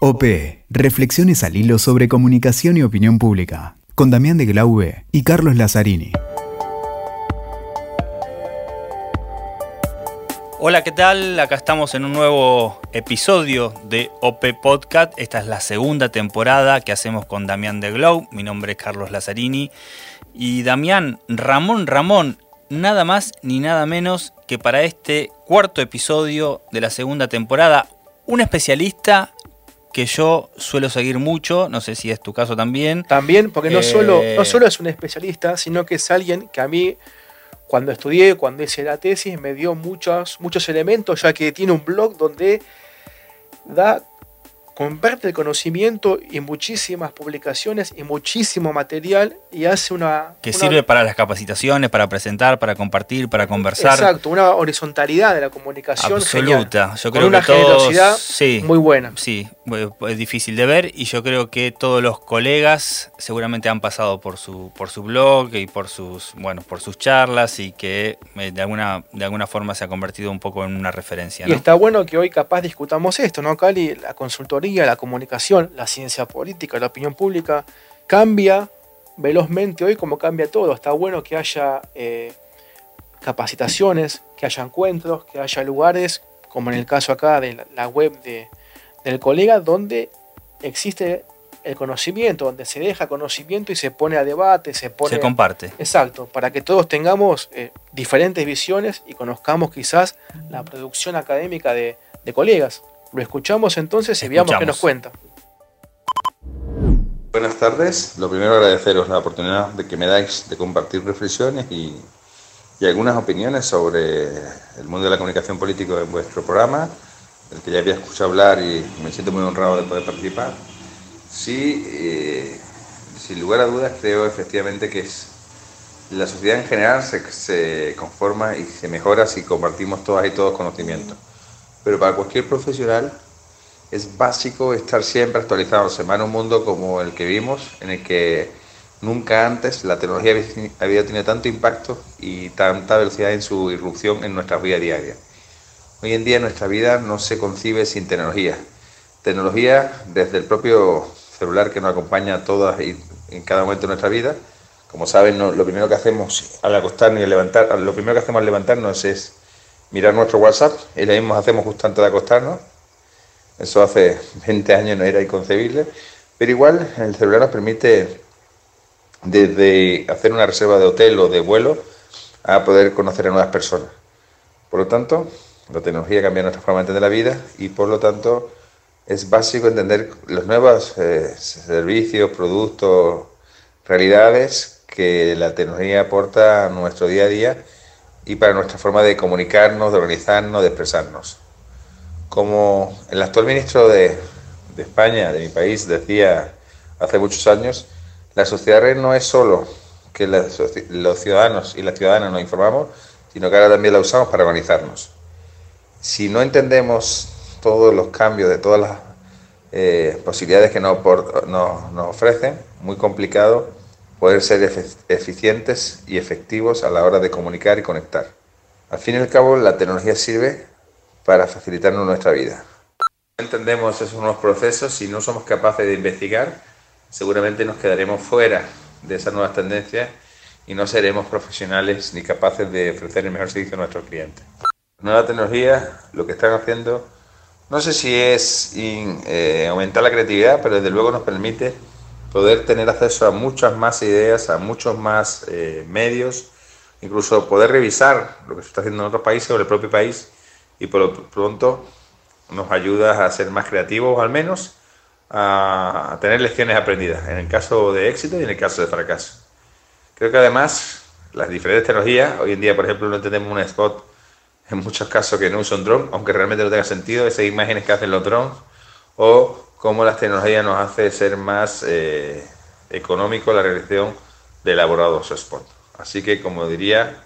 OP, Reflexiones al hilo sobre comunicación y opinión pública, con Damián de Glaube y Carlos Lazzarini. Hola, ¿qué tal? Acá estamos en un nuevo episodio de OP Podcast. Esta es la segunda temporada que hacemos con Damián de Glow. Mi nombre es Carlos Lazzarini. Y Damián, Ramón Ramón, nada más ni nada menos que para este cuarto episodio de la segunda temporada, un especialista que yo suelo seguir mucho, no sé si es tu caso también. También, porque no, Eh, solo, no solo es un especialista, sino que es alguien que a mí, cuando estudié, cuando hice la tesis, me dio muchos, muchos elementos, ya que tiene un blog donde da, comparte el conocimiento y muchísimas publicaciones y muchísimo material y hace una... Que una- sirve para las capacitaciones, para presentar, para compartir, para conversar. Exacto, una horizontalidad de la comunicación genial, Absoluta. Yo con creo una que todos, generosidad sí, muy buena. Sí, es difícil de ver y yo creo que todos los colegas seguramente han pasado por su por su blog y por sus bueno por sus charlas y que eh, de alguna de alguna forma se ha convertido un poco en una referencia. Y está bueno que hoy capaz discutamos esto, ¿no, Cali? La consultoría, la comunicación, la ciencia política, la opinión pública cambia velozmente hoy como cambia todo. Está bueno que haya eh, capacitaciones, que haya encuentros, que haya lugares, como en el caso acá de la- web de- del colega, donde existe el conocimiento, donde se deja conocimiento y se pone a debate, se pone... se comparte. Exacto, para que todos tengamos eh, diferentes visiones y conozcamos quizás la producción académica de, de colegas. Lo escuchamos entonces y veamos qué nos cuenta. Buenas tardes. Lo primero agradeceros la oportunidad de que me dais de compartir reflexiones y, y algunas opiniones sobre el mundo de la comunicación política en vuestro programa, del que ya había escuchado hablar y me siento muy honrado de poder participar. Sí, eh, sin lugar a dudas creo efectivamente que es, la sociedad en general se, se conforma y se mejora si compartimos todas y todos conocimientos. Pero para cualquier profesional es básico estar siempre actualizándose, más en un mundo como el que vimos, en el que nunca antes la tecnología había tenido tanto impacto y tanta velocidad en su irrupción en nuestra vida diaria. Hoy en día nuestra vida no se concibe sin tecnología. Tecnología desde el propio celular que nos acompaña a todas y en cada momento de nuestra vida. Como saben, no- lo primero que hacemos al acostarnos y al levantar, lo primero que hacemos al levantarnos es mirar nuestro WhatsApp y lo mismo hacemos justo antes de acostarnos. Eso hace 20 años no era inconcebible, pero igual el celular nos permite desde hacer una reserva de hotel o de vuelo a poder conocer a nuevas personas. Por lo tanto, la tecnología cambia nuestra forma de entender la vida y por lo tanto es básico entender los nuevos eh, servicios, productos, realidades que la tecnología aporta a nuestro día a día y para nuestra forma de comunicarnos, de organizarnos, de expresarnos. Como el actual ministro de, de España, de mi país, decía hace muchos años, la sociedad red no es solo que la los ciudadanos y las ciudadanas nos informamos, sino que ahora también la usamos para organizarnos. Si no entendemos todos los cambios de todas las eh, posibilidades que nos, apor- nos- nos ofrecen, muy complicado poder ser eficientes y efectivos a la hora de comunicar y conectar. Al fin y al cabo, la tecnología sirve para facilitarnos nuestra vida. No entendemos esos nuevos procesos y no somos capaces de investigar, seguramente nos quedaremos fuera de esas nuevas tendencias y no seremos profesionales ni capaces de ofrecer el mejor servicio a nuestros clientes. Nueva tecnología lo que están haciendo, no sé si es in- eh, aumentar la creatividad, pero desde luego nos permite poder tener acceso a muchas más ideas, a muchos más eh, medios, incluso poder revisar lo que se está haciendo en otros países o en el propio país y por lo pronto nos ayuda a ser más creativos al menos a, tener lecciones aprendidas en el caso de éxito y en el caso de fracaso. Creo que además las diferentes tecnologías, hoy en día por ejemplo no entendemos un spot en muchos casos que no usa un dron, aunque realmente no tenga sentido, esas imágenes que hacen los drones, o cómo las tecnologías nos hace ser más eh, económico la realización de elaborados spots. Así que, como diría,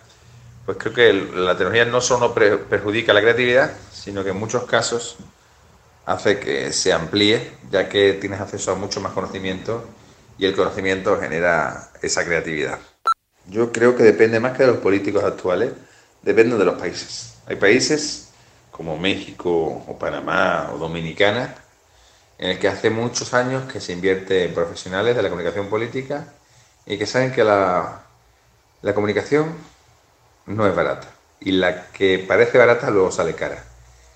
pues creo que la tecnología no solo perjudica la creatividad, sino que en muchos casos hace que se amplíe, ya que tienes acceso a mucho más conocimiento y el conocimiento genera esa creatividad. Yo creo que depende más que de los políticos actuales, depende de los países. Hay países como México o Panamá o Dominicana en el que hace muchos años que se invierte en profesionales de la comunicación política y que saben que la, la comunicación no es barata y la que parece barata luego sale cara.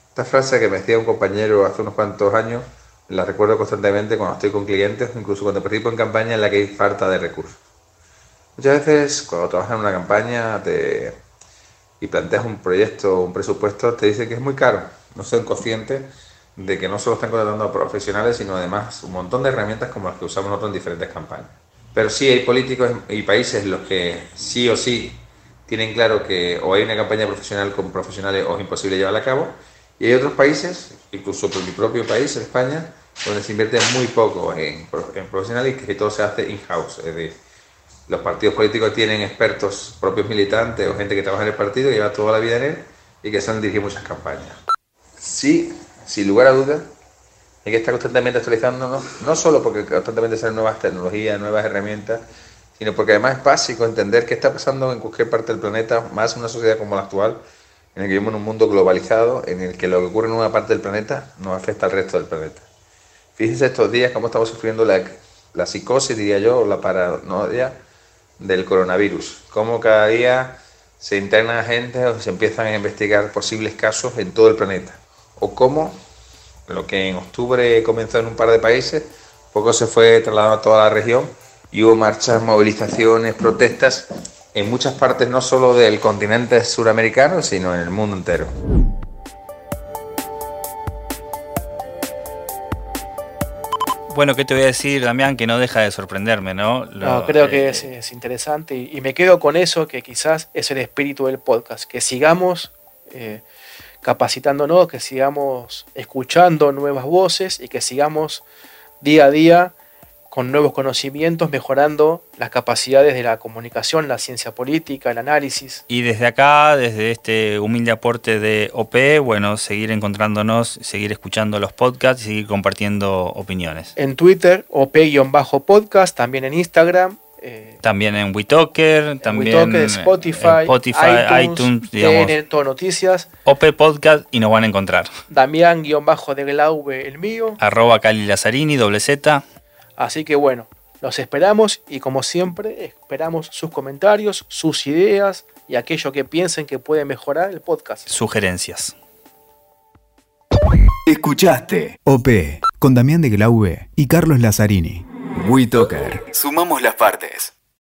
Esta frase que me decía un compañero hace unos cuantos años la recuerdo constantemente cuando estoy con clientes, incluso cuando participo en campañas en la que hay falta de recursos. Muchas veces cuando trabajas en una campaña y planteas un proyecto, un presupuesto, te dicen que es muy caro. No son conscientes de que no solo están contratando a profesionales, sino además un montón de herramientas como las que usamos nosotros en diferentes campañas. Pero sí hay políticos y países los que sí o sí tienen claro que o hay una campaña profesional con profesionales o es imposible llevarla a cabo. Y hay otros países, incluso por mi propio país, España, donde se invierte muy poco en, en profesionales y que todo se hace in-house. Es decir, los partidos políticos tienen expertos propios militantes o gente que trabaja en el partido, que lleva toda la vida en él y que son dirigir muchas campañas. Sí, sin lugar a dudas, hay que estar constantemente actualizándonos, no solo porque constantemente salen nuevas tecnologías, nuevas herramientas, sino porque además es básico entender qué está pasando en cualquier parte del planeta, más en una sociedad como la actual, en el que vivimos en un mundo globalizado, en el que lo que ocurre en una parte del planeta nos afecta al resto del planeta. Fíjense estos días cómo estamos sufriendo la, la psicosis, diría yo, o la paranoia del coronavirus, cómo cada día se interna gente o se empiezan a investigar posibles casos en todo el planeta, o cómo lo que en octubre comenzó en un par de países, poco se fue trasladando a toda la región y hubo marchas, movilizaciones, protestas en muchas partes no solo del continente suramericano, sino en el mundo entero. Bueno, ¿qué te voy a decir, Damián? Que no deja de sorprenderme, ¿no? no, creo que es, interesante y, me quedo con eso, que quizás es el espíritu del podcast, que sigamos eh, capacitándonos, que sigamos escuchando nuevas voces y que sigamos día a día con nuevos conocimientos, mejorando las capacidades de la comunicación, la ciencia política, el análisis. Y desde acá, desde este humilde aporte de OP, bueno, seguir encontrándonos, seguir escuchando los podcasts y seguir compartiendo opiniones. En Twitter, OP-podcast, también en Instagram. Eh, también en WeTalker, también en Spotify, Spotify iTunes, digamos. todo noticias. OP Podcast y nos van a encontrar. Damián-de Glaube, el mío. Arroba Cali Lazzarini, doble Z. Así que bueno, los esperamos y como siempre esperamos sus comentarios, sus ideas y aquello que piensen que puede mejorar el podcast. Sugerencias. Escuchaste OP con Damián de Glaube y Carlos Lazzarini. WeToker. Sumamos las partes.